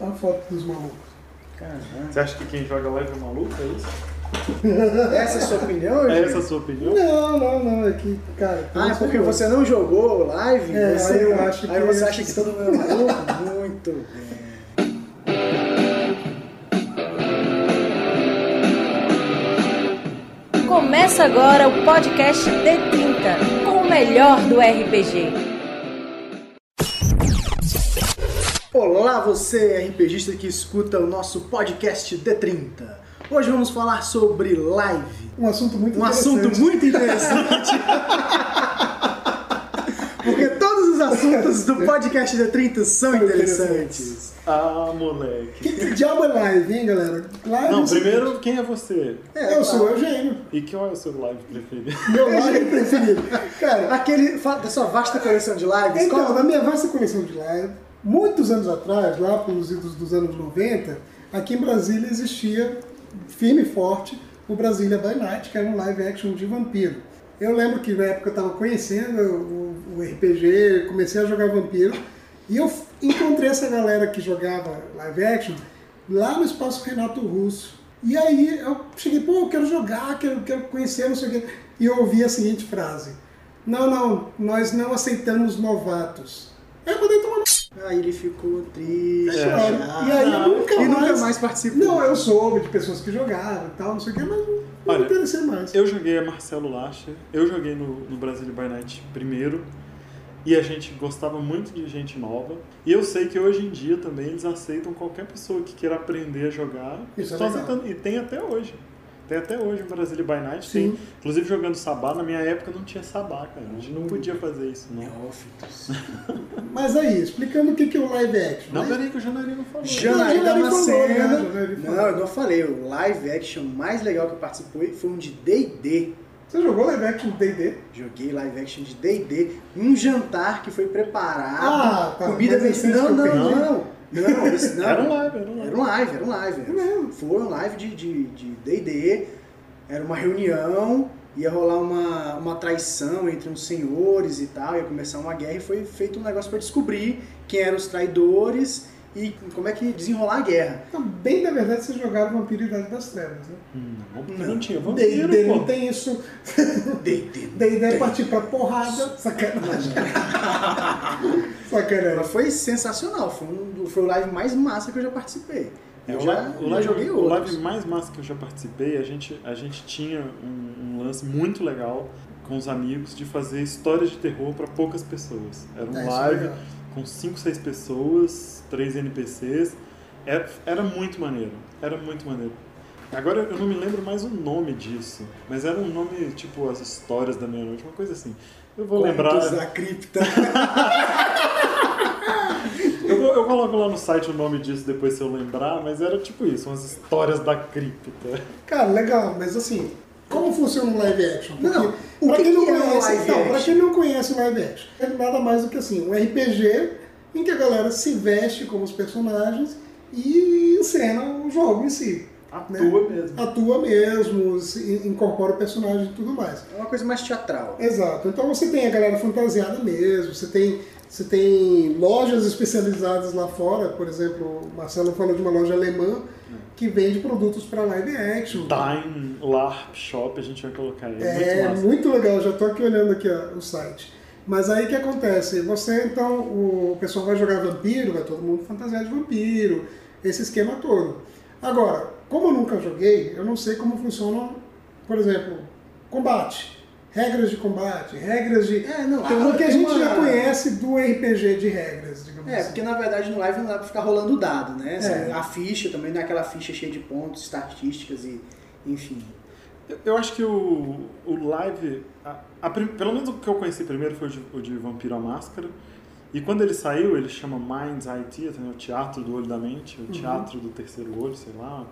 a foto dos malucos. Caramba. Você acha que quem joga live é maluco? É isso? Essa é a sua opinião, É essa a sua opinião? Não, não, não, é que, cara... Ah, é porque você não jogou live? É, você, aí eu acho aí que- você acha que todo mundo é maluco? Muito bem. Começa agora o podcast D30, com o melhor do RPG. Olá, você RPGista que escuta o nosso podcast D30. Hoje vamos falar sobre live. Um assunto muito Um assunto interessante. muito interessante. Porque todos os assuntos do podcast D30 são interessantes. Ah, moleque. Que, que diabo é live, hein, galera? Live Não, é- primeiro, quem é você? É, Eu sou o. Eugênio. E qual é o seu live preferido? Meu live preferido. Cara, Aquele, da sua vasta coleção de lives, então, qual- na minha vasta coleção de live, muitos anos atrás, lá pelos idos dos anos 90, aqui em Brasília existia, firme e forte, o Brasília by Night, que era um live action de vampiro. Eu lembro que na época eu estava conhecendo o, o RPG, comecei a jogar vampiro, e eu encontrei essa galera que jogava live action lá no espaço Renato Russo. E aí eu cheguei, pô, eu quero jogar, quero, quero conhecer, não sei o quê. E eu ouvi a seguinte frase: Não, não, nós não aceitamos novatos. Aí eu mandei tomar Aí ele ficou triste. É. E aí eu nunca e nunca mais- mais participou. Não, eu soube de pessoas que jogavam e tal, não sei o quê, mas não, Olha, interessei mais. Eu joguei a Marcelo Lacher, eu joguei no, no Brasil by Night primeiro, e a gente gostava muito de gente nova. E eu sei que hoje em dia também eles aceitam qualquer pessoa que queira aprender a jogar. Isso é aceitando, e tem até hoje. Tem até hoje o Brasil by Night. Sim. Tem, inclusive jogando sabá, na minha época não tinha sabá, cara. A gente não podia fazer isso, não. Neófitos. Mas aí, explicando o que que é o live action. Não, peraí que o Janarí não falou. Não, Janaí falou, Damasceno. né? Não, eu não falei. O live action mais legal que eu participei foi um de D&D. Você jogou live action D&D? Joguei live action de D&D. Um jantar que foi preparado. Ah, tá. Comida vencida. Não, eu não, perdi. não. Não, esse não. Era um live, era um live. Era um live, era um live. É mesmo? Foi um live de de- de D&D. Era uma reunião, ia rolar uma, uma traição entre uns senhores e tal, ia começar uma guerra e foi feito um negócio para descobrir quem eram os traidores e como é que desenrolar a guerra. Então, bem da verdade, vocês jogaram Vampiro Idade das Trevas, né? Não, porque Não. não tinha vampiro, D&D não tem isso. D&D. D&D é partir pra porrada. Sacanagem. Ela Sacanagem. foi sensacional, foi, um, foi o live mais massa que eu já participei. É, Eu o já, live- o live, joguei o outros. live mais massa que eu já participei, a gente, a gente tinha um, um lance muito legal com os amigos de fazer histórias de terror para poucas pessoas. Era um É, é live legal. com 5, 6 pessoas, 3 NPCs. Era, era muito maneiro. Era muito maneiro. Agora eu não me lembro mais o nome disso, mas era um nome tipo As Histórias da Meia-Noite, uma coisa assim. Eu vou lembrar. Contos da cripta. Coloco lá no site o nome disso depois se eu lembrar, mas era tipo isso, umas histórias da cripta. Cara, legal, mas assim, como funciona um live action? Porque, Não, o pra que quem não é conhece, live então, pra quem não conhece o live action, é nada mais do que assim, um RPG em que a galera se veste como os personagens e encena o jogo em si. Atua mesmo. Atua mesmo, se incorpora o personagem e tudo mais. É uma coisa mais teatral. Exato. Então você tem a galera fantasiada mesmo, você tem, você tem lojas especializadas lá fora, por exemplo, o Marcelo falou de uma loja alemã que vende produtos para live action. Time LARP Shop, a gente vai colocar aí. É muito massa. muito legal, já estou aqui olhando aqui ó, o site. Mas aí o que acontece? Você então, o pessoal vai jogar vampiro, vai todo mundo fantasiado de vampiro, esse esquema todo. Agora, como eu nunca joguei, eu não sei como funciona, por exemplo, combate. Regras de combate, regras de. É, não, Tem o que a gente uma- já conhece do RPG de regras, digamos É, assim. porque na verdade no live não dá pra ficar rolando dado, né? É. A ficha também não é aquela ficha cheia de pontos, estatísticas e enfim. Eu- acho que o, o live, a- a pelo menos o que eu conheci primeiro foi o de, o de Vampiro à Máscara. E quando ele saiu, ele chama Mind's Eye Theater, né? o teatro do olho da mente, o teatro do terceiro olho, sei lá.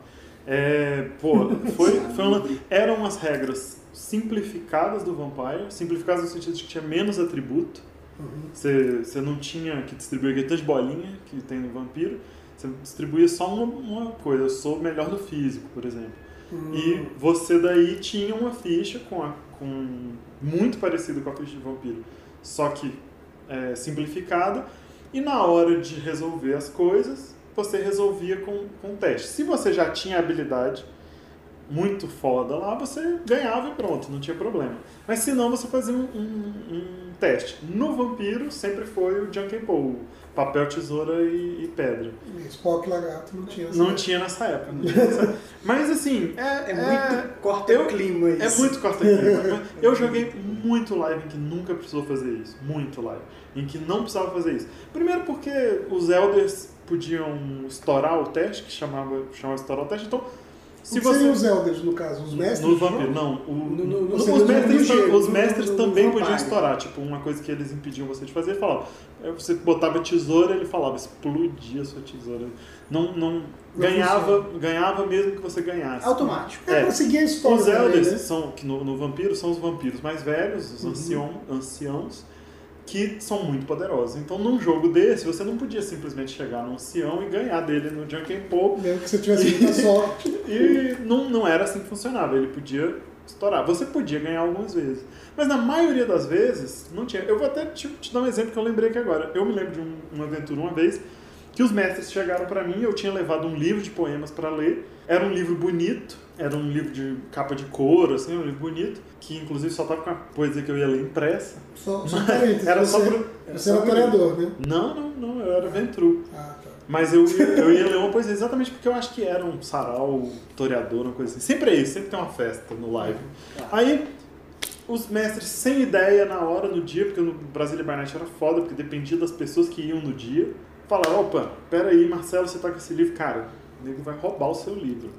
É, pô, foi, foi uma, eram as regras simplificadas do Vampire, simplificadas no sentido de que tinha menos atributo. Você, você não tinha que distribuir aquele tanto de bolinha que tem no Vampiro, você distribuía só uma, uma coisa, eu sou melhor do físico, por exemplo. E você daí tinha uma ficha com, a, com muito parecido com a ficha de vampiro, só que é, simplificada. E na hora de resolver as coisas, você resolvia com, com um teste. Se você já tinha habilidade muito foda lá, você ganhava e pronto, não tinha problema. Mas se não, você fazia um, um, um teste. No Vampiro sempre foi o Junk and Pull, papel, tesoura e, e pedra. Spock Lagarto não tinha. Não tinha nessa época. não tinha nessa época. Mas assim, é, É muito corta eu- clima isso. é muito corta-clima. Eu joguei muito live em que nunca precisou fazer isso. Muito live. Em que não precisava fazer isso. Primeiro porque os elders podiam estourar o teste, que chamava, chamava estourar o teste. Então, se você... seriam os Elders, no caso, os mestres? No vampiro, não. O, No- no- no- os, mestres, gelo, os mestres também podiam estourar. Tipo, uma coisa que eles impediam você de fazer, falava. Você botava tesoura, ele falava, explodia a sua tesoura. Não, não, ganhava, ganhava mesmo que você ganhasse. Automático. É, É. pra seguir a história Os também, elders né? são, que no, no vampiro são os vampiros mais velhos, os Uhum. ancião, anciãos, que são muito poderosos. Então, num jogo desse, você não podia simplesmente chegar no ancião e ganhar dele no Junk and Pull Mesmo que você tivesse muita sorte. e não, não era assim que funcionava. Ele podia estourar. Você podia ganhar algumas vezes. Mas na maioria das vezes, não tinha. Eu vou até te, te dar um exemplo que eu lembrei aqui agora. Eu me lembro de um- uma aventura uma vez que os mestres chegaram pra mim, eu tinha levado um livro de poemas pra ler. Era um livro bonito, era um livro de capa de couro, assim, um livro bonito, que inclusive só tava com a poesia que eu ia ler impressa. Só, só um Era só você, pro- você era toreador, né? Não, não, não, eu era ventru. Ah, tá. Mas eu, eu ia ler uma poesia exatamente porque eu acho que era um sarau, toreador, uma coisa assim. Sempre é isso, sempre tem uma festa no live. Aí, os mestres sem ideia na hora, no dia, porque no Brasília by Night era foda, porque dependia das pessoas que iam no dia, falaram, opa, peraí, Marcelo, você tá com esse livro, cara, o nego vai roubar o seu livro.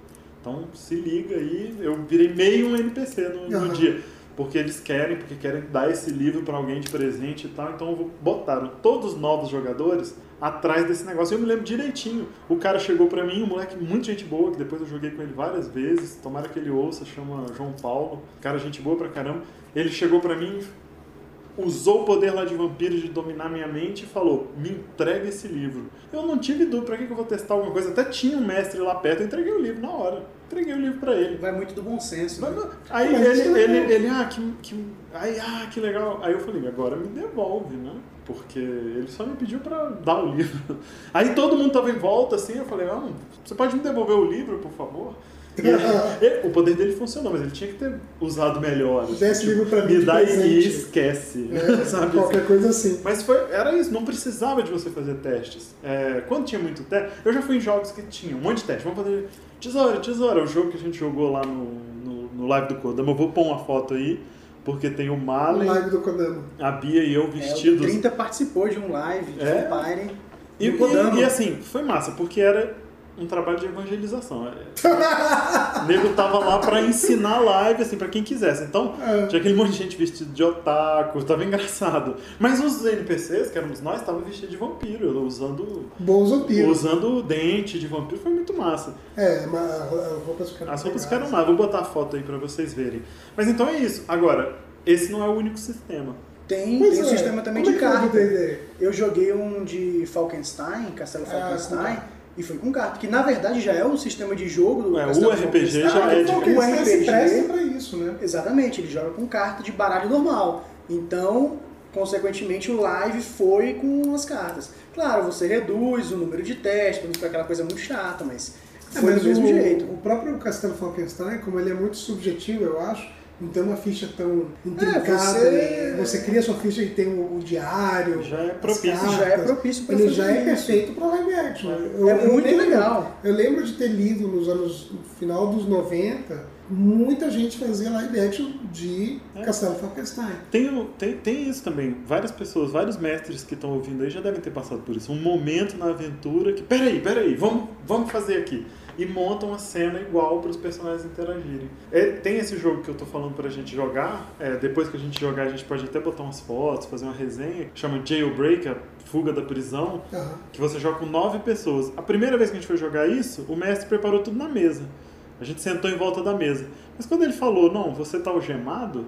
Então se liga aí, eu virei meio um NPC no, no Aham. dia. Porque eles querem, porque querem dar esse livro pra alguém de presente e tal. Então eu vou- botaram todos os novos jogadores atrás desse negócio. Eu me lembro direitinho. O cara chegou pra mim, um moleque muito gente boa, que depois eu joguei com ele várias vezes. Tomara que ele ouça, chama João Paulo. Cara, gente boa pra caramba. Ele chegou pra mim, usou o poder lá de vampiro de dominar minha mente e falou: Me entrega esse livro. Eu não tive dúvida, pra que eu vou testar alguma coisa? Até tinha um mestre lá perto, eu entreguei o livro na hora. Entreguei o livro pra ele. Vai muito do bom senso. né? Aí Mas ele, é ele, legal. ele, ah, que, que, aí, ah, que legal. Aí eu falei, agora me devolve, né? Porque ele só me pediu pra dar o livro. Aí todo mundo tava em volta, assim, eu falei, ah, você pode me devolver o livro, por favor? E ele- ele- o poder dele funcionou, mas ele tinha que ter usado melhor. assim, Dê esse livro pra mim Me dá e presente. esquece, É, sabe? Qualquer coisa assim. Mas foi, era isso, não precisava de você fazer testes. É, quando tinha muito teste, eu já fui em jogos que tinham um monte de teste. Vamos fazer tesoura, tesoura, o jogo que a gente jogou lá no, no, no live do Kodama. Eu vou pôr uma foto aí, porque tem o O Malen, live do Kodama. a Bia e eu É, o vestidos. 30 participou de um live de É. E, e, e assim, foi massa, porque era um trabalho de evangelização. É, o nego tava lá pra ensinar live, assim, pra quem quisesse. Então, É. tinha aquele monte de gente vestido de otaku, tava engraçado. Mas os NPCs, que éramos nós, estavam vestidos de vampiro, usando Bons vampiros. usando dente de vampiro foi muito massa. É, mas as roupas ficaram As roupas ficaram lá, vou botar a foto aí pra vocês verem. Mas então é isso. Agora, esse não é o único sistema. Tem, Pois tem um é, sistema também como de é carta. Eu joguei um de Falkenstein, Castelo Ah, Falkenstein, carta. E foi com carta, que na verdade já é o sistema de jogo do É, o RPG já é de- o RPG, pra isso, né? exatamente, ele joga com carta de baralho normal. Então, consequentemente, o live foi com as cartas. Claro, você reduz o número de testes, pra não ficar aquela coisa muito chata, mas É, foi mas do mesmo o, jeito. o próprio Castelo Falkenstein, como ele é muito subjetivo, eu acho, não tem uma ficha tão intrincada, você- né? você cria sua ficha e tem o, o diário, Já é as propício. cartas. Já é propício pra Ele já é perfeito para live action. É muito lembro- legal. Eu lembro de ter lido nos anos, no final dos 90, muita gente fazia live action de É. Castelo Falkenstein. Tem, tem, tem isso também. Várias pessoas, vários mestres que estão ouvindo aí já devem ter passado por isso. Um momento na aventura que, peraí, peraí, vamos, vamos fazer aqui. E montam a cena igual para os personagens interagirem. É, tem esse jogo que eu tô falando pra gente jogar. é, depois que a gente jogar, a gente pode até botar umas fotos, fazer uma resenha. que Chama Jailbreak, a fuga da prisão. Aham. que você joga com nove pessoas. A primeira vez que a gente foi jogar isso, o mestre preparou tudo na mesa. A gente sentou em volta da mesa. Mas quando ele falou, não, você tá algemado,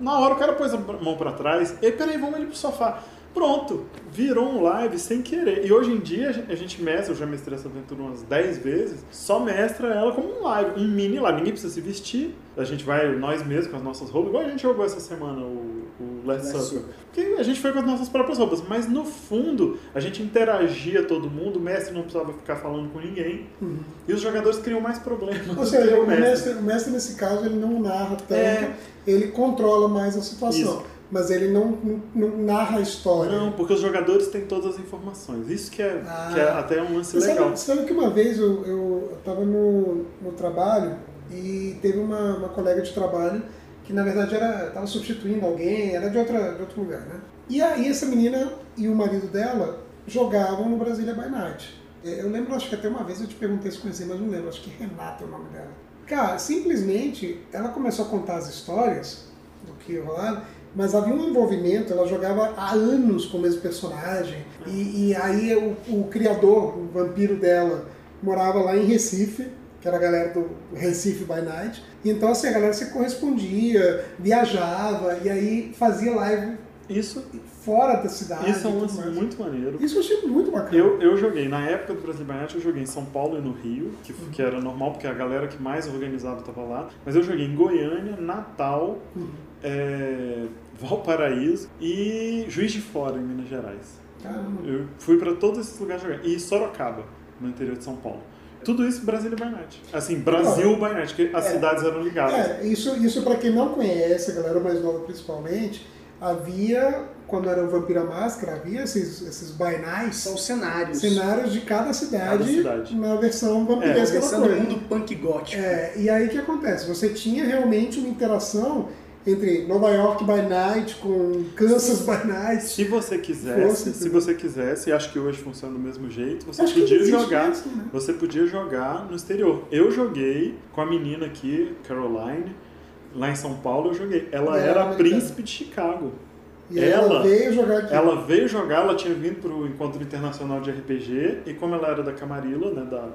na hora o cara pôs a mão pra trás. E peraí, vamos ali pro sofá. Pronto, virou um live sem querer. E hoje em dia a gente mestra, eu já mestrei essa aventura umas 10 vezes, só mestra ela como um live, um mini live. Ninguém precisa se vestir, a gente vai nós mesmos com as nossas roupas, igual a gente jogou essa semana o, o Last Supper. Porque a gente foi com as nossas próprias roupas, mas no fundo a gente interagia todo mundo, o mestre não precisava ficar falando com ninguém. Uhum. E os jogadores criam mais problemas. Ou seja, o mestre. mestre. o mestre, nesse caso, ele não narra tanto, é... ele controla mais a situação. Isso mas ele não, não, narra a história. Não, porque os jogadores têm todas as informações. Isso que é, ah, que é até um lance legal. Sabe, sabe, que uma vez eu estava no, no trabalho e teve uma, uma colega de trabalho que na verdade estava substituindo alguém, era de, outra, de outro lugar, né? E aí essa menina e o marido dela jogavam no Brasília by Night. Eu lembro, acho que até uma vez eu te perguntei se conhecia, mas não lembro, acho que Renata é o nome dela. Cara, simplesmente ela começou a contar as histórias do que rolava mas havia um envolvimento, ela jogava há anos com o mesmo personagem, e, e aí o, o, criador, o vampiro dela, morava lá em Recife, que era a galera do Recife by Night, e então assim, a galera se correspondia, viajava, e aí fazia live isso, fora da cidade. Isso é um lance muito maneiro. Isso eu achei muito bacana. Eu, eu joguei, na época do Brasil by Night, eu joguei em São Paulo e no Rio, que, uhum. que era normal, porque a galera que mais organizava estava lá, mas eu joguei em Goiânia, Natal, uhum é, Valparaíso e Juiz de Fora, em Minas Gerais. Caramba. Eu fui para todos esses lugares jogar. E Sorocaba, no interior de São Paulo. Tudo isso Brasília by Night. Assim, Brasil by Night, que as é, cidades eram ligadas. É, isso, isso para quem não conhece, a galera mais nova principalmente, havia, quando era o Vampira Máscara, havia esses, esses by nights. São cenários. Cenários de cada cidade, cada cidade. na versão vampiresca é, versão do mundo punk gótico. É, e aí o que acontece? Você tinha realmente uma interação entre Nova York by Night com Kansas by Night. Se você quisesse, se você quisesse, acho que hoje funciona do mesmo jeito, você acho podia jogar, isso, né? você podia jogar no exterior. Eu joguei com a menina aqui, Caroline, lá em São Paulo eu joguei. Ela e era a príncipe de Chicago. E ela, ela, veio jogar aqui. Ela veio jogar, ela tinha vindo para o encontro internacional de RPG e como ela era da Camarilla, né, da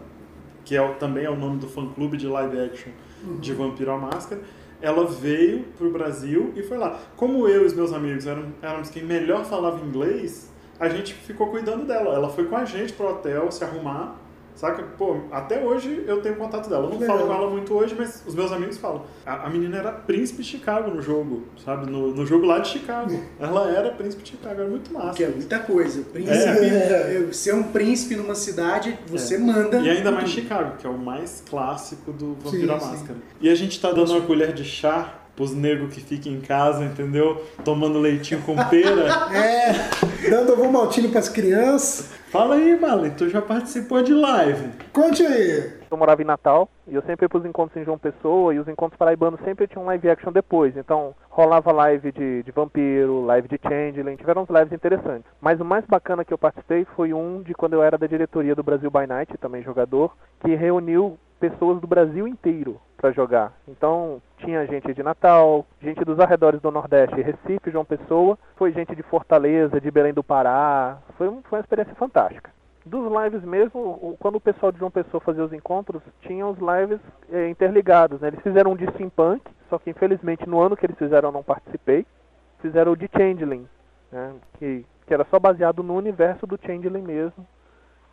que é, também é o nome do fã clube de live action uhum. de Vampiro à Máscara, ela veio para o Brasil e foi lá. Como eu e os meus amigos eram, éramos quem melhor falava inglês, a gente ficou cuidando dela. Ela foi com a gente pro hotel se arrumar Saca? Pô, até hoje eu tenho contato dela. Eu não Legal. falo com ela muito hoje, mas os meus amigos falam. A, a menina era príncipe de Chicago no jogo, sabe? No, no jogo lá de Chicago. Ela era príncipe de Chicago, era muito massa. Que é muita coisa. Príncipe, é. ser um príncipe numa cidade, você é. manda. E ainda mais Chicago, que é o mais clássico do Vampiro à Máscara. E a gente tá dando uma colher de chá pros negros que ficam em casa, entendeu? Tomando leitinho com pera. é, dando ovo maltinho pras crianças. Fala aí, Malen, tu já participou de live. Conte aí. Eu morava em Natal e eu sempre ia pros encontros em João Pessoa e os encontros paraibanos sempre tinham live action depois. Então rolava live de, de vampiro, live de changeling, tiveram uns lives interessantes. Mas o mais bacana que eu participei foi um de quando eu era da diretoria do Brasil by Night, também jogador, que reuniu pessoas do Brasil inteiro para jogar. Então, tinha gente de Natal, gente dos arredores do Nordeste, Recife, João Pessoa, foi gente de Fortaleza, de Belém do Pará. Foi, foi uma experiência fantástica. Dos lives mesmo, quando o pessoal de João Pessoa fazia os encontros, tinham os lives é, interligados. Né? Eles fizeram um de steampunk, só que infelizmente no ano que eles fizeram eu não participei. Fizeram o de Changeling, né? que, que era só baseado no universo do Changeling mesmo,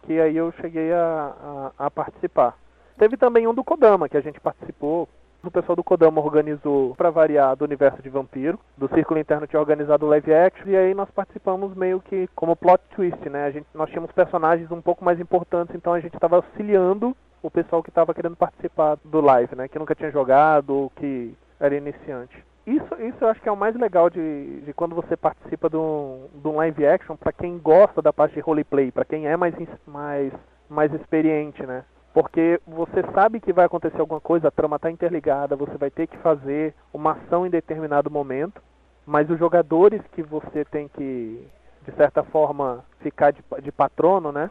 que aí eu cheguei a, a, a participar. Teve também um do Kodama, que a gente participou. O pessoal do Kodama organizou, para variar, do universo de vampiro. Do Círculo Interno tinha organizado o live action. E aí nós participamos meio que como plot twist, né? A gente, nós tínhamos personagens um pouco mais importantes, então a gente estava auxiliando o pessoal que estava querendo participar do live, né? Que nunca tinha jogado ou que era iniciante. Isso, isso eu acho que é o mais legal de, de quando você participa de um, de um live action, para quem gosta da parte de roleplay, para quem é mais, mais, mais experiente, né? Porque você sabe que vai acontecer alguma coisa, a trama está interligada, você vai ter que fazer uma ação em determinado momento, mas os jogadores que você tem que, de certa forma, ficar de, de patrono, né,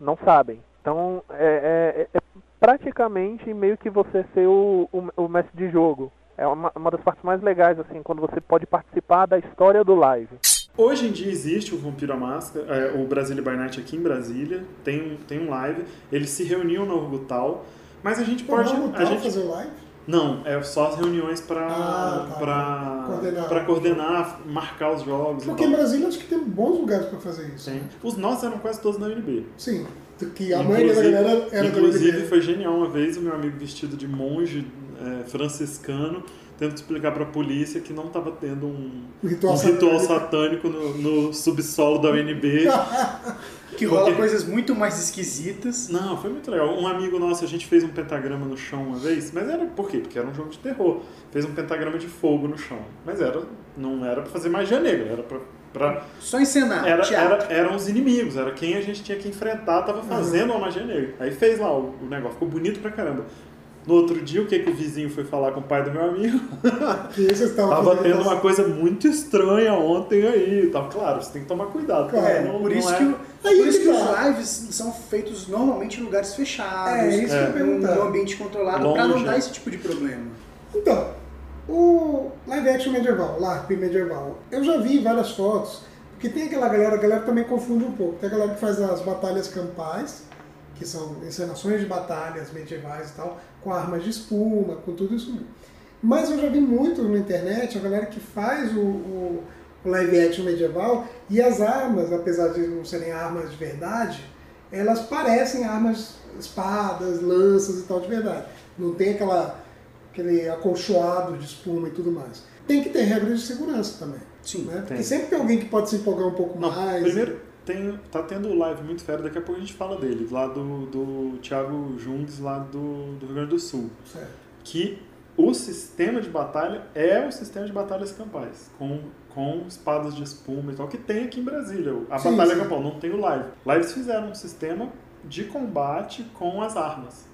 não sabem. Então, é, é, é, praticamente meio que você ser o, o, o mestre de jogo. É uma, uma das partes mais legais, assim, quando você pode participar da história do live. Hoje em dia existe o Vampiro à Máscara, é, o Brasília by Night aqui em Brasília, tem, tem um live, eles se reuniam no Orgutal, mas a gente pode... a gente, fazer live? Não, é só as reuniões para Ah, tá. pra, Coordenar. pra coordenar, marcar os jogos. Porque em. Brasília acho que tem bons lugares para fazer isso. Tem. Os nossos eram quase todos na UNB. Sim. Que a maioria da galera era inclusive foi genial uma vez o meu amigo vestido de monge é, franciscano tendo que explicar pra polícia que não estava tendo um, ritual um ritual satânico. satânico no, no subsolo da UNB. Que rola Porque- coisas muito mais esquisitas. Não, foi muito legal. Um amigo nosso, a gente fez um pentagrama no chão uma vez, mas era por quê? Porque era um jogo de terror. Fez um pentagrama de fogo no chão. Mas era, não era pra fazer magia negra, era pra. pra Só encenar, era, era, eram os inimigos, era quem a gente tinha que enfrentar, tava fazendo uma magia negra. Aí fez lá o, o negócio, ficou bonito pra caramba. No outro dia, o que, que o vizinho foi falar com o pai do meu amigo? Tava tendo uma coisa muito estranha ontem aí. Tá, claro, você tem que tomar cuidado. Claro, É, não- por não isso, é- que, o- Aí por isso que que os tá. lives são feitos normalmente em lugares fechados, É, isso que eu perguntar. num ambiente controlado, pra não Longe. dar esse tipo de problema. Então, o live action medieval, LARP medieval, eu já vi várias fotos, porque tem aquela galera, a galera também confunde um pouco. Tem a galera que faz as batalhas campais, que são encenações de batalhas medievais e tal, com armas de espuma, com tudo isso. Mas eu já vi muito na internet a galera que faz o, o- o live action medieval e as armas, apesar de não serem armas de verdade, elas parecem armas, espadas, lanças e tal de verdade. Não tem aquela, aquele acolchoado de espuma e tudo mais. Tem que ter regras de segurança também. Sim, né? Porque sempre tem alguém que pode se empolgar um pouco Não, mais. primeiro, tem, tá tendo live muito fera, daqui a pouco a gente fala dele, lá do, do Thiago Jungs, lá do, do Rio Grande do Sul. Certo. Que o sistema de batalha é o sistema de batalhas campais, com, com espadas de espuma e tal, que tem aqui em Brasília. A Sim, batalha sim. campal não tem o live. Lá eles fizeram um sistema de combate com as armas.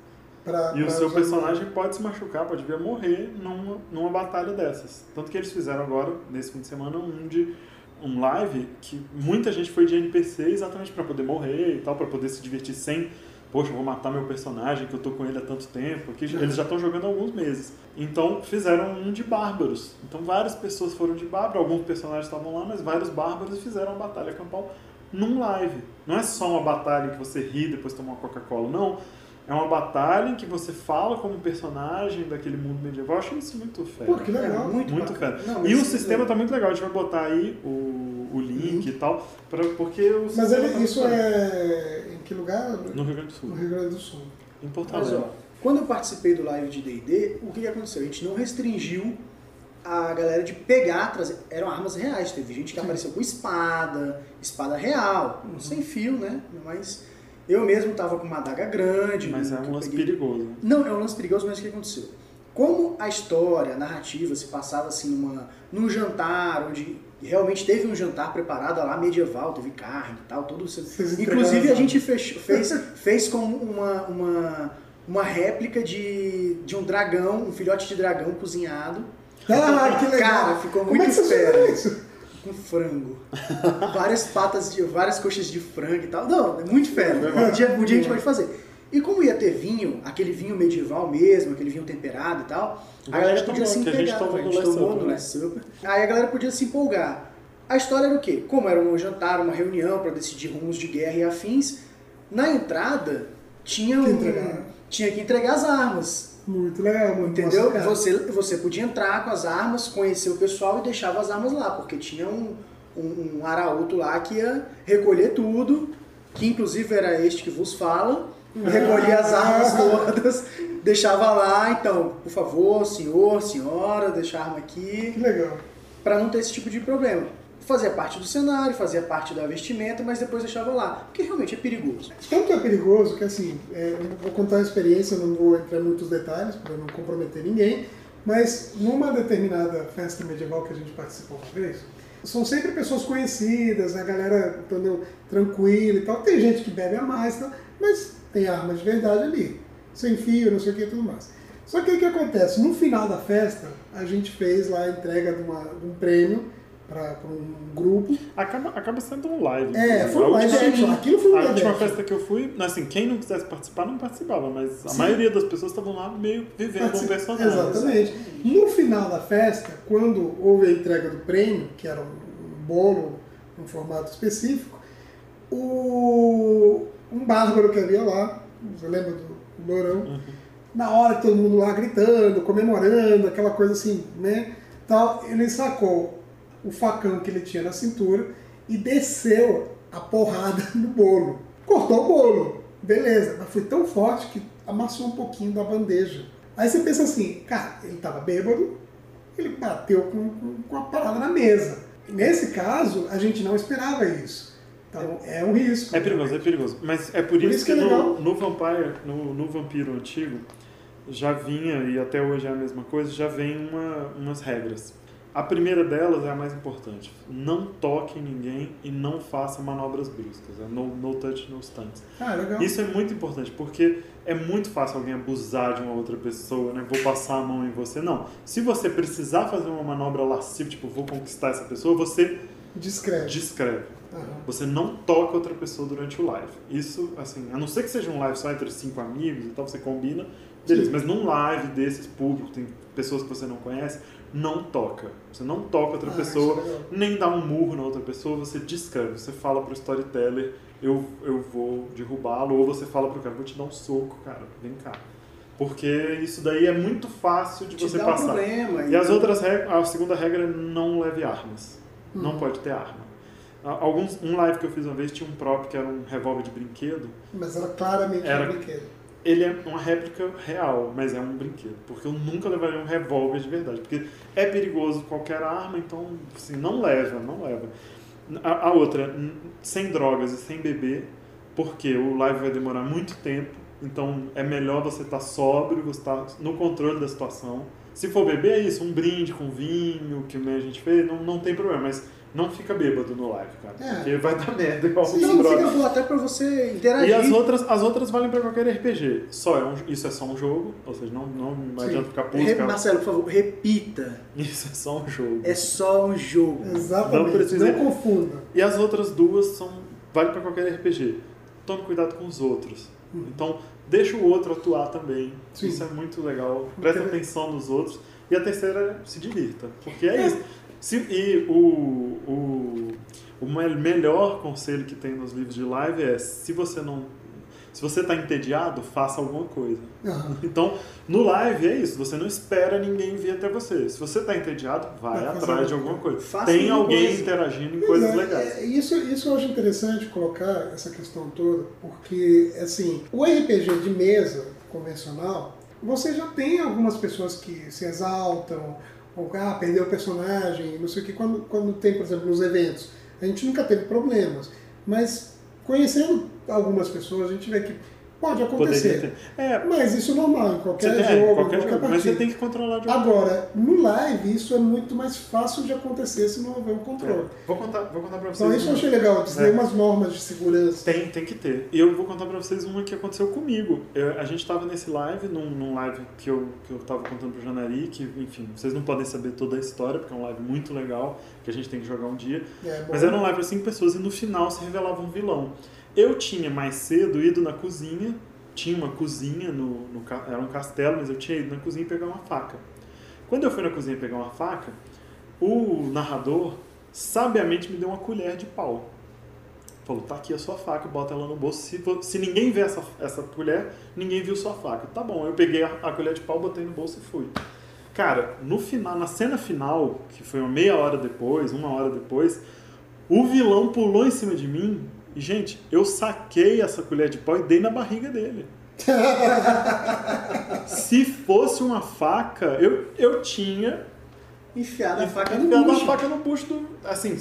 Pra- E o pra seu usar- personagem pode se machucar, pode vir a morrer numa, numa batalha dessas. Tanto que eles fizeram agora, nesse fim de semana, um de um live que muita gente foi de NPC exatamente pra poder morrer e tal, pra poder se divertir sem, poxa, eu vou matar meu personagem que eu tô com ele há tanto tempo, que eles já estão jogando há alguns meses. Então fizeram um de bárbaros. Então várias pessoas foram de bárbaro, alguns personagens estavam lá, mas vários bárbaros fizeram uma batalha campal num live. Não é só uma batalha que você ri e depois toma uma Coca-Cola, não. É uma batalha em que você fala como personagem daquele mundo medieval. Eu achei isso muito fera. Pô, que legal. É, muito, Muito fera. Não, e mas o sistema tá muito legal. A gente vai botar aí o, o link e tal, pra, porque o Mas sistema ele- tá isso é em que lugar? No Rio Grande do Sul. No Rio Grande do Sul. Em Porto Mas Alegre. ó, quando eu participei do live de D&D, o que, que aconteceu? A gente não restringiu a galera de pegar, trazer, eram armas reais. Teve gente que Sim. apareceu com espada, espada real, sem fio, né? Mas eu mesmo tava com uma adaga grande. Mas é um lance peguei- perigoso. Não, é um lance perigoso, mas o que aconteceu? Como a história, a narrativa se passava assim numa, num jantar, onde realmente teve um jantar preparado lá medieval, teve carne e tal. Vocês Inclusive a gente fechou- fez, fez como uma, uma, uma réplica de, de um dragão, um filhote de dragão cozinhado Ah, que legal. Cara, ficou Como é muito que você fera. Com frango. várias patas de. várias coxas de frango e tal. Não, é muito fera. Um dia, um dia a gente pode fazer. E como ia ter vinho, aquele vinho medieval mesmo, aquele vinho temperado e tal, a A galera podia tomou, se que a gente empolgar. tomou A no gente Last tomou Supper, no? Last Supper. Aí a galera podia se empolgar. A história era o quê? Como era um jantar, uma reunião para decidir rumos de guerra e afins, na entrada tinha, um- tinha que entregar as armas. Muito legal, muito Entendeu? cara. Você, você podia entrar com as armas, conhecer o pessoal e deixava as armas lá, porque tinha um, um, um arauto lá que ia recolher tudo, que inclusive era este que vos fala, recolhia as armas todas, deixava lá, então, por favor, senhor, senhora, deixa a arma aqui, Que legal. para não ter esse tipo de problema. Fazia parte do cenário, fazia parte da vestimenta, mas depois deixava lá, porque realmente é perigoso. Tanto é perigoso que, assim, é, vou contar a experiência, não vou entrar em muitos detalhes para não comprometer ninguém, mas numa determinada festa medieval que a gente participou uma vez, são sempre pessoas conhecidas, a galera entendeu, tranquila e tal. Tem gente que bebe a mais, tal, mas tem armas de verdade ali, sem fio, não sei o que e tudo mais. Só que o que acontece? No final da festa, a gente fez lá a entrega de, uma- de um prêmio para um grupo. Acaba, acaba sendo um live. É, inclusive. foi um A live última-. Aquilo foi um A live última action. festa que eu fui, assim, quem não quisesse participar, não participava, mas a Sim. maioria das pessoas estavam lá meio vivendo um Participa- personagem. Exatamente. No final da festa, quando houve a entrega do prêmio, que era um bolo, um formato específico, o, um bárbaro que havia lá, você lembra do Lourão, na hora todo mundo lá gritando, comemorando, aquela coisa assim, né? Tal, ele sacou o facão que ele tinha na cintura e desceu a porrada no bolo. Cortou o bolo, beleza, mas foi tão forte que amassou um pouquinho da bandeja. Aí você pensa assim, cara, ele tava bêbado, ele bateu com, com, com a parada na mesa. Nesse caso, a gente não esperava isso. Então é um risco. É perigoso, é perigoso. Mas é por, Por isso, que, que é no, no Vampire, no, no Vampiro antigo, já vinha, e até hoje é a mesma coisa, já vem uma, umas regras. A primeira delas é a mais importante. Não toque em ninguém e não faça manobras bruscas. É no, no touch, no stunts. Ah, legal. Isso é muito importante, porque é muito fácil alguém abusar de uma outra pessoa, né? Vou passar a mão em você. Não. Se você precisar fazer uma manobra lasciva, tipo, vou conquistar essa pessoa, você Descreve. descreve. Aham. Você não toca outra pessoa durante o live. Isso, assim, a não ser que seja um live só entre cinco amigos e tal, você combina, beleza. Sim. Mas num live desses público, tem pessoas que você não conhece, não toca. Você não toca outra Ah, pessoa, é nem dá um murro na outra pessoa, você descreve, você fala pro storyteller, eu, eu vou derrubá-lo, ou você fala pro cara, vou te dar um soco, cara, vem cá. Porque isso daí é muito fácil de Te você dá um passar. problema. E as outras regras, a segunda regra é não leve armas. Não Uhum. pode ter arma. Alguns, um live que eu fiz uma vez tinha um prop que era um revólver de brinquedo. Mas era claramente Era. um brinquedo. Ele é uma réplica real, mas é um brinquedo. Porque eu nunca levaria um revólver de verdade. Porque é perigoso qualquer arma, então assim, não leva, não leva. A, a outra, sem drogas e sem beber, porque o live vai demorar muito tempo. Então é melhor você estar sóbrio, você estar no controle da situação. Se for beber, é isso, um brinde com vinho, que a gente fez, não, não tem problema. Mas não fica bêbado no live, cara. É. Porque vai dar merda igual Sim, Não, brothers. fica bom até pra você interagir. E as outras, as outras valem pra qualquer RPG. Só é um, isso é só um jogo, ou seja, não, não, não adianta ficar puto, Re- cara. Marcelo, por favor, repita. Isso é só um jogo. É só um jogo. Exatamente. Não Não, precisa- confunda. E as outras duas são vale pra qualquer RPG. Tome cuidado com os outros. Então, deixa o outro atuar também. Sim. Isso é muito legal. Presta Porque- atenção nos outros. E a terceira é se divirta. Porque é isso. Se, e o, o, o me- melhor conselho que tem nos livros de live é se você não. Se você está entediado, faça alguma coisa. Aham. Então, no live é isso, você não espera ninguém vir até você. Se você está entediado, vai fazer atrás de alguma coisa. Faça Tem alguém coisa. interagindo em Pois coisas é, legais. é, Isso, isso eu acho interessante colocar essa questão toda, porque assim, o RPG de mesa convencional, você já tem algumas pessoas que se exaltam, ah, perdeu o personagem, não sei o que, quando, quando tem, por exemplo, nos eventos. A gente nunca teve problemas, mas conhecendo algumas pessoas, a gente vê que pode acontecer. É, Mas isso é normal em qualquer você tem, jogo, qualquer qualquer jogo, mas você tem que controlar de alguma Agora, no live, isso é muito mais fácil de acontecer se não houver um controle. Vou contar, vou contar pra vocês. Então isso eu achei legal, ter É. umas normas de segurança. Tem, tem que ter. E eu vou contar pra vocês uma que aconteceu comigo. Eu- a gente tava nesse live, num, num live que eu, que eu tava contando pro Janari, que, enfim, vocês não podem saber toda a história, porque é um live muito legal, que a gente tem que jogar um dia. É. Mas era um live para cinco pessoas e no final se revelava um vilão. Eu tinha mais cedo ido na cozinha, tinha uma cozinha, no, no era um castelo, mas eu tinha ido na cozinha pegar uma faca. Quando eu fui na cozinha pegar uma faca, o narrador sabiamente me deu uma colher de pau. Falou, tá aqui a sua faca, bota ela no bolso. Se, se ninguém vê essa, essa colher, ninguém viu sua faca. Tá bom, eu peguei a, a colher de pau, botei no bolso e fui. Cara, no final, na cena final, que foi uma meia hora depois, uma hora depois, o vilão pulou em cima de mim e, gente, eu saquei essa colher de pau e dei na barriga dele. Se fosse uma faca, eu, eu tinha Enfiada a faca no enfiado a bucho. faca no bucho do. Assim,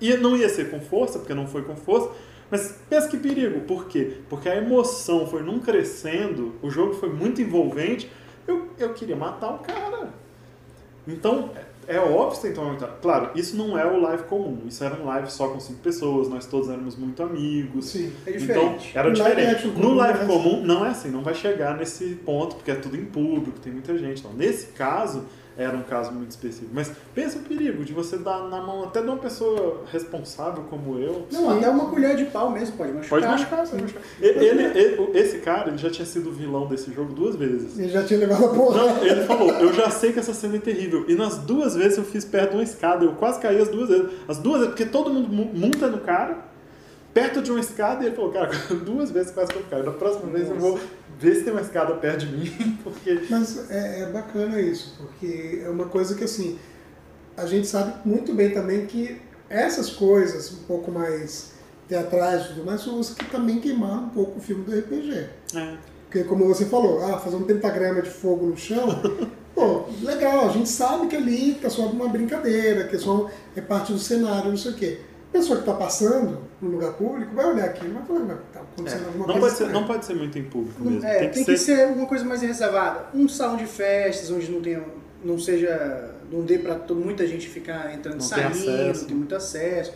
ia, não ia ser com força, porque não foi com força. Mas pensa que perigo. Por quê? Porque a emoção foi num crescendo, o jogo foi muito envolvente. Eu, eu queria matar o cara. Então, é, óbvio que tem que tomar muito. Claro, isso não é o live comum. Isso era um live só com cinco pessoas, nós todos éramos muito amigos. Sim. É Então, diferente. era No live diferente. action No comum live comum, não é assim, não vai chegar nesse ponto, porque é tudo em público, tem muita gente. Então, nesse caso, era um caso muito específico. Mas pensa o perigo de você dar na mão até de uma pessoa responsável como eu. Não, até uma colher de pau mesmo pode machucar. Pode machucar, pode machucar. Ele, ele- esse cara, ele já tinha sido vilão desse jogo duas vezes. Ele já tinha levado a porra. Não, ele falou, eu já sei que essa cena é terrível. E nas duas vezes eu fiz perto de uma escada, eu quase caí as duas vezes. As duas vezes, porque todo mundo mu- monta no cara, perto de uma escada e ele falou, cara, duas vezes quase que eu caio. Da próxima vez eu vou ver se tem uma escada perto de mim, porque... Mas é, é bacana isso, porque é uma coisa que assim, a gente sabe muito bem também que essas coisas um pouco mais teatrais e tudo mais são as que também queimaram um pouco o filme do RPG. É. Porque como você falou, ah, fazer um pentagrama de fogo no chão, pô, legal, a gente sabe que ali tá só uma brincadeira, que é só é parte do cenário, não sei o quê. A pessoa que está passando no lugar público vai olhar aquilo e vai falar, "Mas tá acontecendo É, alguma Não, coisa. pode ser, estranha." não pode ser muito em público Não- mesmo. é, tem que ser... uma coisa mais reservada. Um salão de festas onde não tenha, não seja, não dê para muita gente ficar entrando e tem saindo, acesso. não tem muito acesso.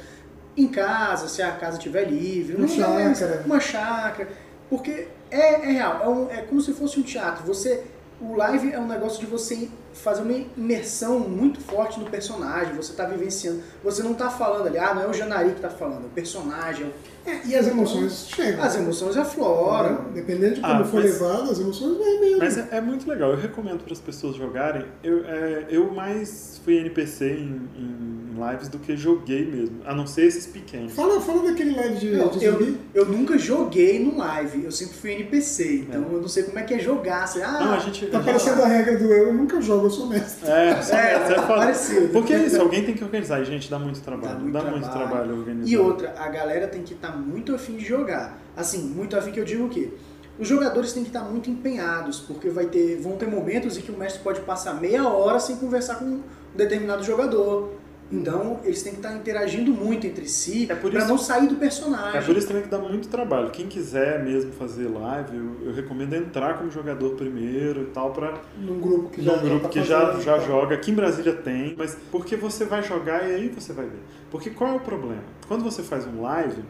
Em casa, se a casa estiver livre, Uma é chácara. uma chácara, porque é, é real, é, um- é como se fosse um teatro. Você, o live é um negócio de você fazer uma imersão muito forte no personagem. Você está vivenciando, você não está falando ali, ah, não é o Janari que está falando, é o personagem. É, e as emoções chegam. As emoções afloram. Dependendo de como Ah, for mas- levado, as emoções vêm mesmo. Mas é, é muito legal, eu recomendo para as pessoas jogarem. Eu, é, eu mais fui NPC em, em lives do que joguei mesmo, a não ser esses pequenos. Fala, fala daquele live de, Não, de eu, eu nunca joguei no live, eu sempre fui NPC, então eu não sei como é que é jogar. Assim, ah, Não, a gente. Tá a gente- parecendo a regra do eu, eu nunca jogo, eu sou mestre. É, só- É, é foda. parecido. Porque é isso, alguém tem que organizar. E, gente, dá muito trabalho. Dá muito dá muito trabalho. trabalho organizar. E outra, a galera tem que estar muito afim de jogar. Assim, muito afim que eu digo o quê? Os jogadores têm que estar muito empenhados, porque vai ter, vão ter momentos em que o mestre pode passar meia hora sem conversar com um determinado jogador. Então, eles têm que estar interagindo muito entre si É para não sair do personagem. É por isso também que dá muito trabalho. Quem quiser mesmo fazer live, eu, eu recomendo entrar como jogador primeiro e tal, pra Num grupo que já num grupo tá que já, já tá. joga. Aqui em Brasília tem, mas porque você vai jogar e aí você vai ver. Porque qual é o problema? Quando você faz um live,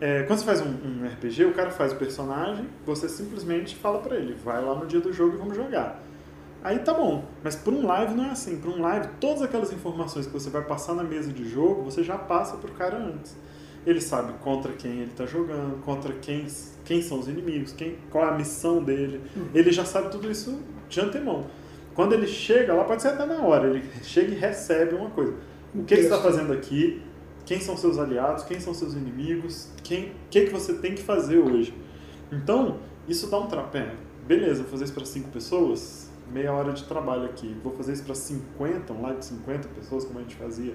é, quando você faz um, um RPG, o cara faz o personagem, você simplesmente fala pra ele, vai lá no dia do jogo e vamos jogar. Aí tá bom, mas por um live não é assim. Por um live, todas aquelas informações que você vai passar na mesa de jogo, você já passa pro cara antes. Ele sabe contra quem ele tá jogando, contra quem, quem são os inimigos, quem, qual é a missão dele. Ele já sabe tudo isso de antemão. Quando ele chega lá, pode ser até na hora, ele chega e recebe uma coisa. O que, que você está fazendo aqui? Quem são seus aliados? Quem são seus inimigos? Quem, o que, que você tem que fazer hoje? Então, isso dá um trapé. Beleza, fazer isso para cinco pessoas, meia hora de trabalho aqui. Vou fazer isso para 50, um live de 50 pessoas, como a gente fazia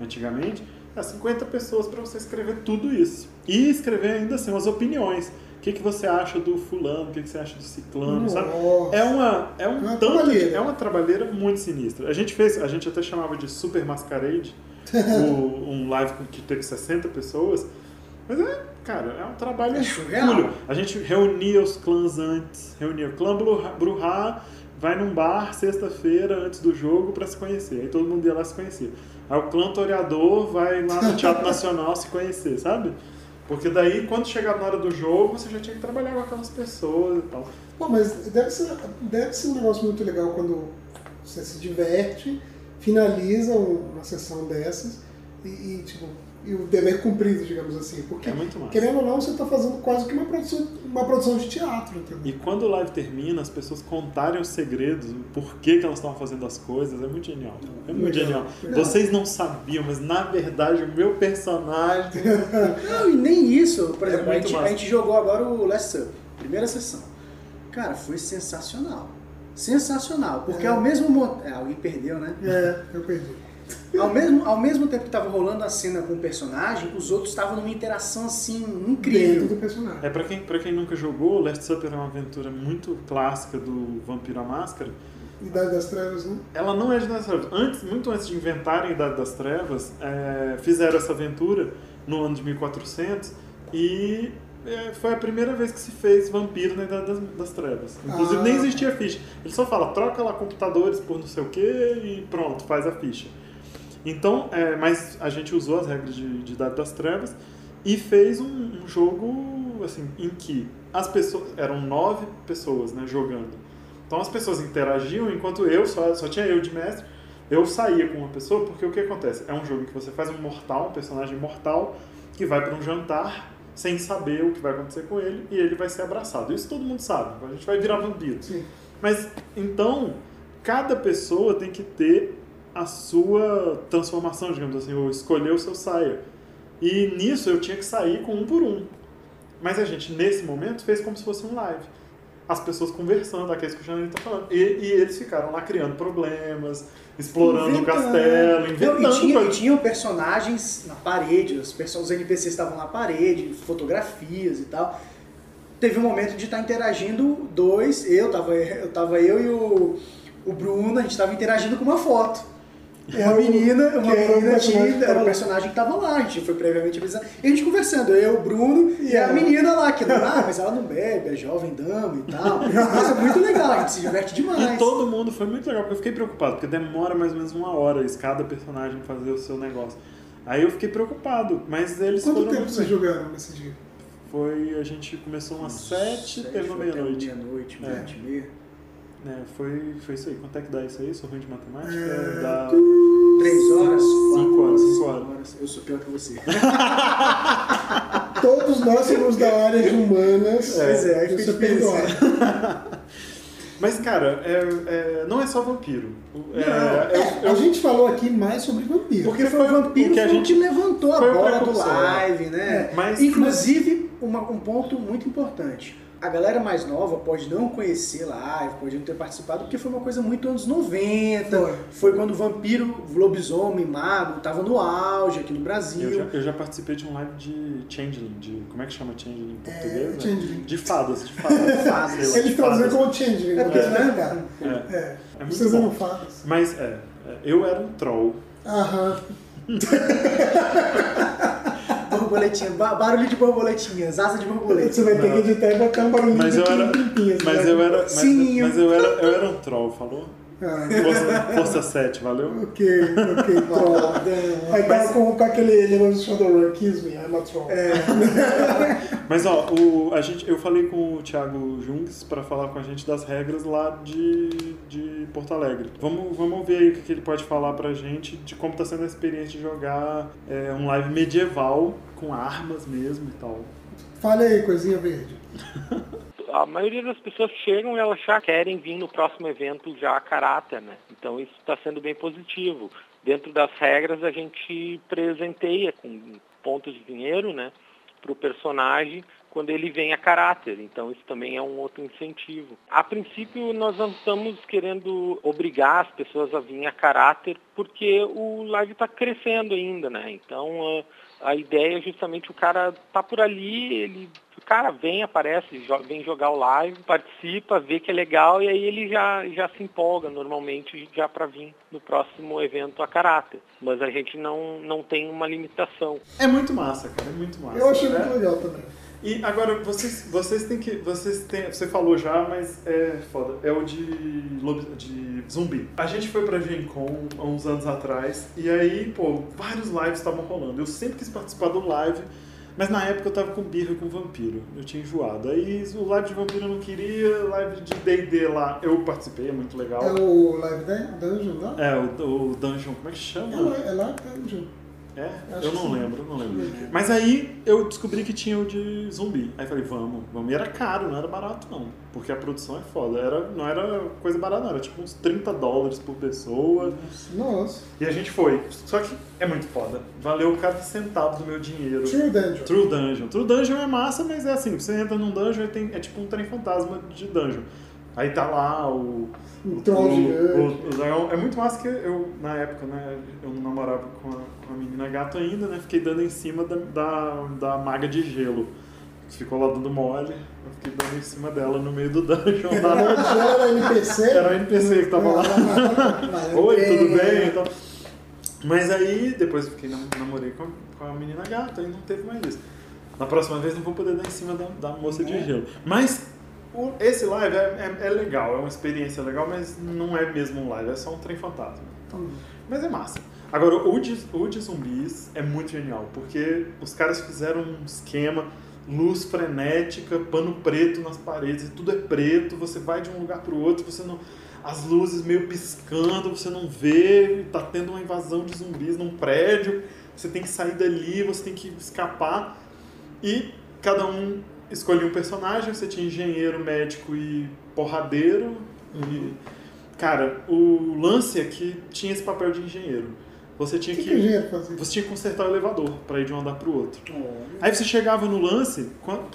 antigamente. É 50 pessoas para você escrever tudo isso. E escrever ainda assim as opiniões. O que, que você acha do fulano? O que, que você acha do ciclano? Sabe? Nossa. É uma, é um Uma tanto de- é uma trabalheira muito sinistra. A gente fez, a gente até chamava de Super Masquerade, o- um live que teve 60 pessoas. Mas é, cara, é um trabalho É. A gente reunia os clãs antes, reunia o clã Bruhá, vai num bar sexta-feira antes do jogo pra se conhecer. Aí todo mundo ia lá se conhecer. Aí o clã Toreador vai lá no Teatro Nacional se conhecer, sabe? Porque daí, quando chegava na hora do jogo, você já tinha que trabalhar com aquelas pessoas e tal. Pô, mas deve ser, deve ser um negócio muito legal quando você se diverte, finaliza uma sessão dessas e, e, tipo, e o dever cumprido, digamos assim. Porque, É muito massa. querendo ou não, você está fazendo quase que uma produção, uma produção de teatro, entendeu? E quando o live termina, as pessoas contarem os segredos, o porquê que elas estavam fazendo as coisas, é muito genial. É muito Legal. genial. Vocês não sabiam, mas na verdade o meu personagem. Não, e nem isso. Por É exemplo, a, muito gente, a gente jogou agora o Last Supper, primeira sessão. Cara, foi sensacional. Sensacional. Porque É. ao mesmo mo- é, alguém perdeu, né? É, eu perdi. Ao mesmo, ao mesmo tempo que tava rolando a cena com o personagem, os outros estavam numa interação assim Dentro incrível. do personagem. É, pra quem, pra quem nunca jogou, Last Supper é uma aventura muito clássica do Vampiro à Máscara. Idade das Trevas, né? Ela não é de Idade das Trevas. Antes, muito antes de inventarem a Idade das Trevas, é, fizeram essa aventura no ano de 1400 e é, foi a primeira vez que se fez vampiro na Idade das, das Trevas. Inclusive Ah. nem existia ficha. Ele só fala, troca lá computadores por não sei o que e pronto, faz a ficha. Então, é, mas a gente usou as regras de, de Idade das Trevas e fez um, um jogo assim em que as pessoas eram nove pessoas né, jogando. Então as pessoas interagiam enquanto eu só, só tinha eu de mestre. Eu saía com uma pessoa porque o que acontece é um jogo que você faz um mortal, um personagem mortal que vai para um jantar sem saber o que vai acontecer com ele e ele vai ser abraçado. Isso todo mundo sabe. A gente vai virar vampiro. Sim. Mas então, cada pessoa tem que ter a sua transformação, digamos assim, ou escolher o seu saia. E nisso eu tinha que sair com um por um. Mas a gente, nesse momento, fez como se fosse um live. As pessoas conversando, aqueles que o Janine tá falando. E, e eles ficaram lá criando problemas, explorando o Inventando. castelo, Não, inventando. e, tinha, e tinham personagens na parede, os, os NPCs estavam na parede, fotografias e tal. Teve um momento de estar interagindo dois, eu tava eu, tava eu e o, o Bruno, a gente tava interagindo com uma foto. É Uma o- menina, que uma era o menina que tava era o lá. personagem que tava lá, a gente foi previamente avisado. E a gente conversando, eu, o Bruno e, E a ela. menina lá, que ah, mas ela não bebe, é jovem dama e tal. Mas é muito legal, a gente se diverte demais. E todo mundo foi muito legal, porque eu fiquei preocupado, porque demora mais ou menos uma hora isso, cada personagem fazer o seu negócio. Aí eu fiquei preocupado, mas eles Quanto foram tempo muito vocês jogaram nesse dia? Foi, a gente começou umas sete, até meia-noite. Meia-noite, É. meia-noite e meia. É, foi, foi isso aí. Quanto é que dá isso aí? Sou ruim de matemática? É, Dá Três horas? Cinco horas, cinco Cinco horas. Eu sou pior que você. Todos nós somos da área de humanas. Pois é, aí Isso fica é difícil. perdoado. Mas, cara, é, é- não é só vampiro. É, É, eu- a gente falou aqui mais sobre vampiro. Porque foi o vampiro que a gente- levantou a bola do precursor. live, né? Mas- Inclusive, uma- um ponto muito importante. A galera mais nova pode não conhecer live, pode não ter participado, porque foi uma coisa muito anos 90. Foi. Foi quando o vampiro, lobisomem, mago, tava no auge aqui no eu, Brasil. já, eu já participei de um live de Changeling, de. Como é que chama Changeling em português? né? Changeling. De fadas, de fadas. Fadas. Eles de traduziram como change, É porque, é né? É. É. É muito Vocês bom. fadas. Mas, é, é, eu era um troll. Aham. Borboletinha, ba- barulho de borboletinhas, asa de borboleta. Você vai ter que editar e botar um barulhinho Mas de eu era. Mas eu era. Mas, mas eu era, eu era um troll, falou? Ah, Força, força 7, valeu? ok, ok, troll. Aí tava com, com aquele negócio do Shadowrun, Kiss Me, I'm a Troll. É. Mas ó, o, a gente, eu falei com o Thiago Jungs pra falar com a gente das regras lá de, de Porto Alegre. Vamos, vamos ver aí o que ele pode falar pra gente de como tá sendo a experiência de jogar é, um live medieval com armas mesmo e tal. Fale aí, coisinha verde. a maioria das pessoas chegam e elas já querem vir no próximo evento já a caráter, né? Então isso está sendo bem positivo. Dentro das regras a gente presenteia com pontos de dinheiro, né, para o personagem quando ele vem a caráter. Então isso também é um outro incentivo. A princípio nós não estamos querendo obrigar as pessoas a vir a caráter porque o live está crescendo ainda, né? Então a, a ideia é justamente o cara tá por ali, ele cara vem, aparece, vem jogar o live, participa, vê que é legal e aí ele já, já se empolga normalmente já para vir no próximo evento a caráter. Mas a gente não, não tem uma limitação. É muito massa, cara, é muito massa. Eu achei né? muito legal também. E agora, vocês, vocês têm que. Vocês têm, você falou já, mas é foda. É o de, de zumbi. A gente foi pra Gen Con há uns anos atrás, e aí, pô, vários lives estavam rolando. Eu sempre quis participar do live, mas na época eu tava com birra com vampiro. Eu tinha enjoado. Aí o live de vampiro eu não queria, live de DD lá eu participei, é muito legal. É o Live Dun- Dungeon lá? É, o, o Dungeon, como é que É, chama? lá- é lá Dungeon. É? Acho Eu não sim. lembro, não lembro. Mas aí eu descobri que tinha o de zumbi. Aí falei, vamos, vamos. E era caro, não era barato não. Porque a produção é foda. Era, não era coisa barata, não. Era tipo uns 30 dólares por pessoa. Nossa. E a gente foi. Só que é muito foda. Valeu cada centavo do meu dinheiro. True Dungeon. True Dungeon. True Dungeon é massa, mas é assim, você entra num dungeon e tem, é tipo um trem fantasma de dungeon. Aí tá lá o. Um troll gigante. o- o. É muito massa que eu, na época, né, eu não namorava com a, com a menina gato ainda, né? Fiquei dando em cima da, da, da maga de gelo. Ficou lá dando mole, eu fiquei dando em cima dela no meio do dungeon já era NPC. Era o NPC que tava lá. Oi, tudo bem? Então, mas aí, depois eu fiquei nam- namorei com a, com a menina gata e não teve mais isso. Na próxima vez não vou poder dar em cima da, da moça de gelo. Mas o- esse live é, é, é legal, é uma experiência legal, mas não é mesmo um live, é só um trem fantasma. Então, mas é massa. Agora, o de, o de zumbis é muito genial, porque os caras fizeram um esquema, luz frenética, pano preto nas paredes, tudo é preto, você vai de um lugar para o outro, você não. As luzes meio piscando, você não vê, tá tendo uma invasão de zumbis num prédio, você tem que sair dali, você tem que escapar. E cada um escolhia um personagem, você tinha engenheiro, médico e porradeiro. E, cara, o lance é que tinha esse papel de engenheiro. você tinha que, que, que você tinha que consertar o elevador para ir de um andar para o outro. Olha. Aí você chegava no lance,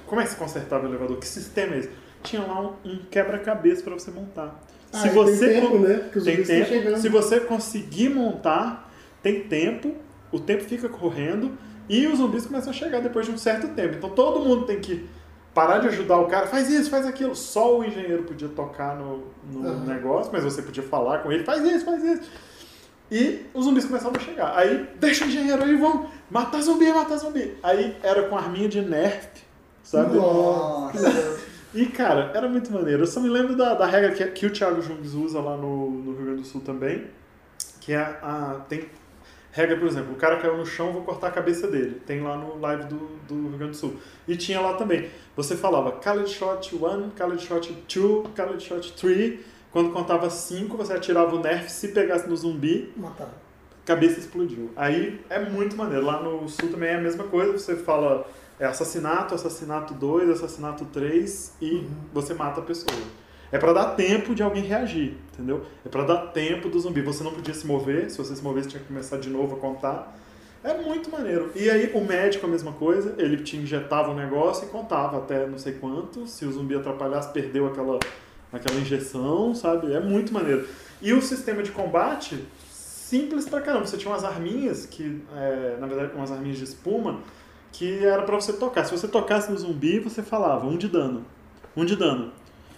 como é que você consertava o elevador? Que sistema é esse? Tinha lá um, um quebra-cabeça para você montar. Ah, Se você tem tempo, né? Porque os tem tempo. Se você conseguir montar, tem tempo, o tempo fica correndo e os zumbis começam a chegar depois de um certo tempo. Então todo mundo tem que parar de ajudar o cara, faz isso, faz aquilo. Só o engenheiro podia tocar no, no Aham. negócio, mas você podia falar com ele, faz isso, faz isso. E os zumbis começavam a chegar. Aí, deixa o engenheiro aí, vamos matar zumbi, matar zumbi. Aí era com arminha de nerf, sabe? Nossa. E, cara, era muito maneiro. Eu só me lembro da, da regra que, que o Thiago Jungs usa lá no, no Rio Grande do Sul também, que é a... Tem regra, por exemplo, o cara caiu no chão, vou cortar a cabeça dele. Tem lá no live do, do Rio Grande do Sul. E tinha lá também. Você falava Khaled Shot 1, Khaled Shot 2, Khaled Shot 3. Quando contava 5, você atirava o nerf. Se pegasse no zumbi, Mataram. cabeça explodiu. Aí é muito maneiro. Lá no sul também é a mesma coisa. Você fala é assassinato, assassinato 2, assassinato 3 e você mata a pessoa. É pra dar tempo de alguém reagir, entendeu? É pra dar tempo do zumbi. Você não podia se mover. Se você se movesse, tinha que começar de novo a contar. É muito maneiro. E aí o médico a mesma coisa. Ele te injetava um negócio e contava até não sei quanto. Se o zumbi atrapalhasse, perdeu aquela, aquela injeção, sabe? É muito maneiro. E o sistema de combate, simples pra caramba. Você tinha umas arminhas, que, é, na verdade, umas arminhas de espuma, que era pra você tocar. Se você tocasse no zumbi, você falava um de dano. Um de dano.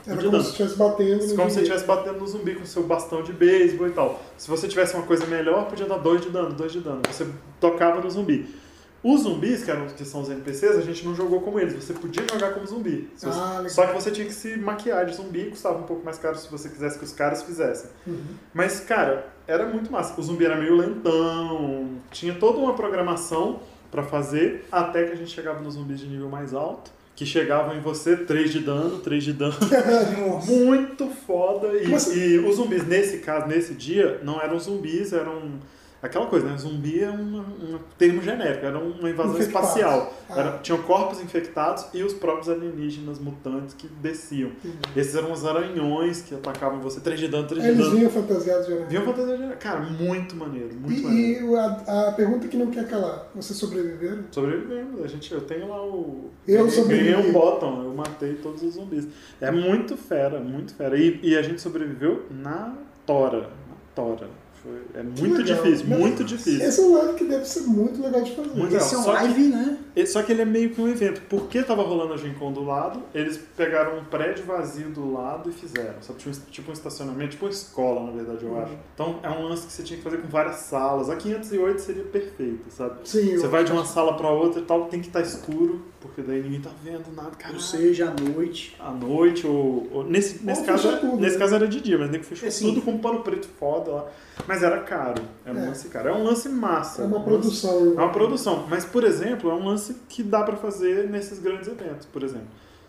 Era como dano. se estivesse batendo no Como se estivesse batendo no zumbi com seu bastão de beisebol e tal. Se você tivesse uma coisa melhor, podia dar dois de dano, dois de dano. Você tocava no zumbi. Os zumbis, que, eram, que são os NPCs, a gente não jogou como eles. Você podia jogar como zumbi. Você- Ah. Só que você tinha que se maquiar de zumbi, custava um pouco mais caro se você quisesse que os caras fizessem. Uhum. Mas, cara, era muito massa. O zumbi era meio lentão, tinha toda uma programação pra fazer, até que a gente chegava nos zumbis de nível mais alto, que chegavam em você 3 de dano, 3 de dano. Nossa. Muito foda. E, Mas- e os zumbis, nesse caso, nesse dia, não eram zumbis, eram. Aquela coisa, né? Zumbi é um, um termo genérico, era uma invasão Infectados. espacial. Ah. Era- tinham corpos infectados e os próprios alienígenas mutantes que desciam. Esses eram os aranhões que atacavam você, 3 de dano, 3 de Eles vinham fantasiados de Vinham fantasia de- Cara, muito maneiro, muito E, maneiro. e a, a pergunta que não quer calar, vocês sobreviveram? Sobrevivemos, a gente, eu tenho lá o. Eu sobrevivi. Ganhei um bottom, eu matei todos os zumbis. É muito fera, muito fera. E, e a gente sobreviveu na tora. Na tora. Foi, é muito legal. difícil, Mas muito difícil. Esse é um live que deve ser muito legal de fazer. Muito Esse é um Só que- live, né? E- Só que ele é meio que um evento. Porque tava rolando a Gen Con do lado, eles pegaram um prédio vazio do lado e fizeram. Sabe? Um- tipo um estacionamento, tipo uma escola, na verdade, eu acho. Então é um lance que você tinha que fazer com várias salas. A 508 seria perfeito, sabe? Sim, Você vai de uma sala pra outra e tal, tem que estar escuro, porque daí ninguém tá vendo nada, cara. Ou seja, à noite. À noite, ou. ou- nesse nesse, Ou caso, tudo, nesse né? caso era de dia, mas nem que fechou É, tudo com um pano preto foda lá. Mas era caro. É um É. lance caro. É um lance massa. É uma um lance- produção. é uma produção. Mas, por exemplo, é um lance que dá pra fazer nesses grandes eventos. Por exemplo,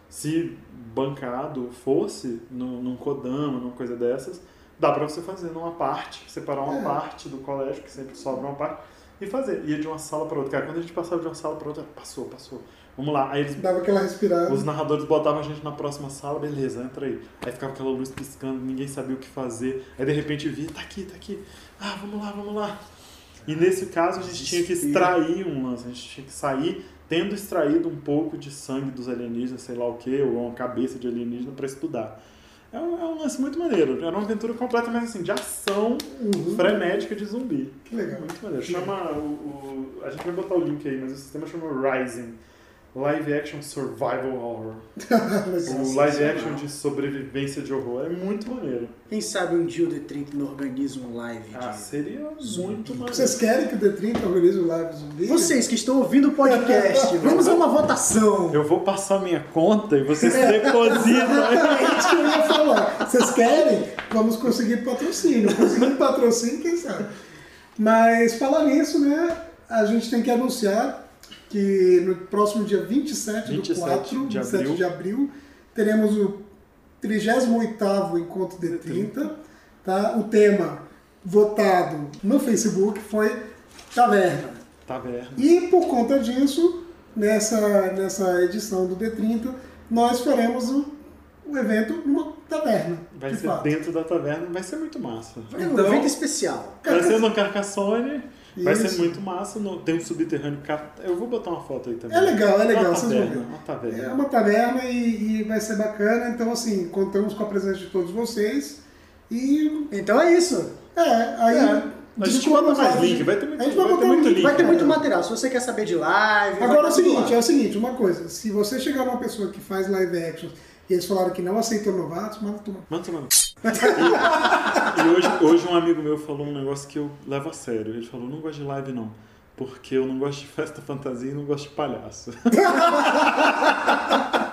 se bancado fosse no, num Kodama, numa coisa dessas, dá pra você fazer numa parte, separar uma É. parte do colégio, que sempre sobra uma parte, e fazer. Ia de uma sala pra outra. Cara, quando a gente passava de uma sala pra outra, passou, passou. Vamos lá. Aí eles Dava aquela respirada. os narradores botavam a gente na próxima sala, beleza, entra aí. Aí ficava aquela luz piscando, ninguém sabia o que fazer. Aí de repente via, tá aqui, tá aqui. Ah, vamos lá, vamos lá. E nesse caso a gente tinha que extrair um lance, a gente tinha que sair tendo extraído um pouco de sangue dos alienígenas, sei lá o que, ou uma cabeça de alienígena pra estudar. É um, é um lance muito maneiro. Era uma aventura completamente assim, de ação Uhum. frenética de zumbi. Que legal. Muito maneiro. Chama o, o- A gente vai botar o link aí, mas o sistema chama Rising. Live Action Survival Horror. O live action de sobrevivência de horror. É muito maneiro. Quem sabe um dia o D30 não organiza um live Ah, de... seria muito maneiro. Vocês querem que o D30 organize o live zumbi? Vocês que estão ouvindo o podcast, vamos a uma votação. Eu vou passar minha conta e vocês depositam. É isso que eu ia falar. Vocês querem? Vamos conseguir patrocínio. Conseguindo patrocínio, quem sabe? Mas falar nisso, né? A gente tem que anunciar que no próximo dia 27, 27 do 4, de 27 abril. de abril, teremos o 38º Encontro D30. Tá? O tema votado no Facebook foi Taverna. Taverna. E por conta disso, nessa, nessa edição do D30, nós faremos o, o evento numa taverna. Vai de ser fato. dentro da taverna, vai ser muito massa. É um Então- evento especial. Vai ser no Carcassonne, Vai Isso. ser muito massa. no- Tem um subterrâneo. Eu vou botar uma foto aí também. É legal, é legal, Uma vocês vão ver. uma taverna. É uma taverna e, e vai ser bacana. Então, assim, contamos com a presença de todos vocês. E Então é isso. é, aí. É, a gente bota mais link, vai ter muito- a gente vai, vai ter botar muito link. Vai ter muito É. material. Se você quer saber de live. Agora é o seguinte, lá. é o seguinte, uma coisa, se você chegar uma pessoa que faz live action e eles falaram que não aceitam novatos, manda tomar. Manda tomar. E, e hoje, hoje um amigo meu falou um negócio que eu levo a sério. Ele falou, não gosto de live não. Porque eu não gosto de festa fantasia e não gosto de palhaço.